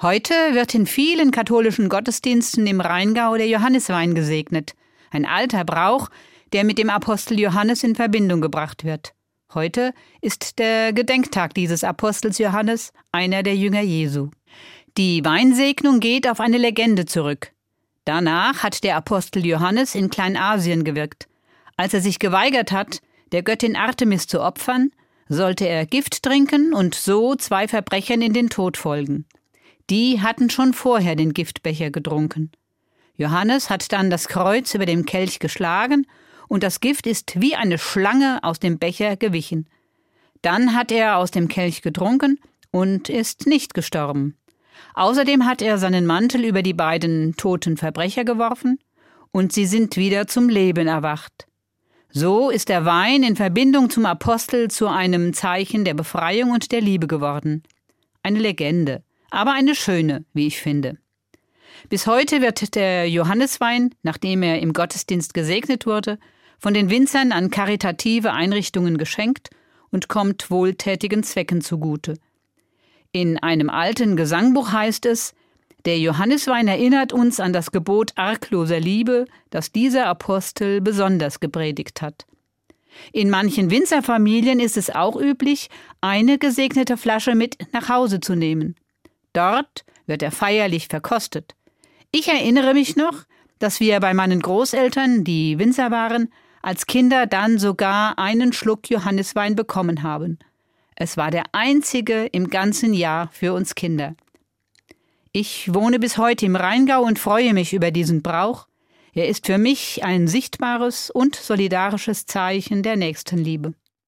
Heute wird in vielen katholischen Gottesdiensten im Rheingau der Johanniswein gesegnet, ein alter Brauch, der mit dem Apostel Johannes in Verbindung gebracht wird. Heute ist der Gedenktag dieses Apostels Johannes, einer der Jünger Jesu. Die Weinsegnung geht auf eine Legende zurück. Danach hat der Apostel Johannes in Kleinasien gewirkt. Als er sich geweigert hat, der Göttin Artemis zu opfern, sollte er Gift trinken und so zwei Verbrechern in den Tod folgen. Die hatten schon vorher den Giftbecher getrunken. Johannes hat dann das Kreuz über dem Kelch geschlagen und das Gift ist wie eine Schlange aus dem Becher gewichen. Dann hat er aus dem Kelch getrunken und ist nicht gestorben. Außerdem hat er seinen Mantel über die beiden toten Verbrecher geworfen und sie sind wieder zum Leben erwacht. So ist der Wein in Verbindung zum Apostel zu einem Zeichen der Befreiung und der Liebe geworden. Eine Legende, aber eine schöne, wie ich finde. Bis heute wird der Johanneswein, nachdem er im Gottesdienst gesegnet wurde, von den Winzern an karitative Einrichtungen geschenkt und kommt wohltätigen Zwecken zugute. In einem alten Gesangbuch heißt es, der Johanniswein erinnert uns an das Gebot argloser Liebe, das dieser Apostel besonders gepredigt hat. In manchen Winzerfamilien ist es auch üblich, eine gesegnete Flasche mit nach Hause zu nehmen. Dort wird er feierlich verkostet. Ich erinnere mich noch, dass wir bei meinen Großeltern, die Winzer waren, als Kinder dann sogar einen Schluck Johanniswein bekommen haben. Es war der einzige im ganzen Jahr für uns Kinder. Ich wohne bis heute im Rheingau und freue mich über diesen Brauch. Er ist für mich ein sichtbares und solidarisches Zeichen der Nächstenliebe.